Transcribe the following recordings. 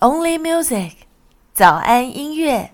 Only Music，早安音乐。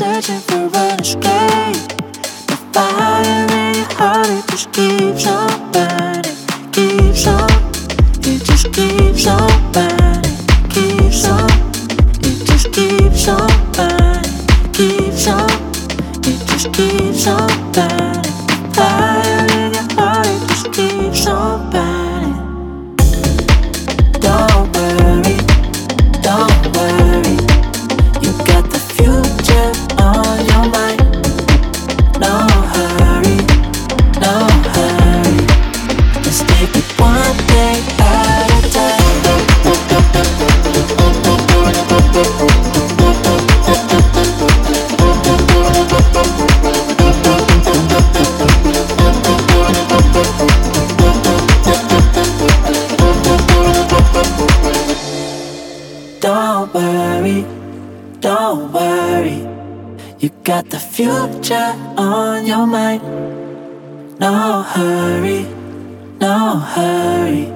searching future on your mind. No hurry, no hurry.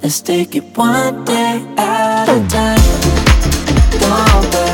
Let's take it one day at a time. Don't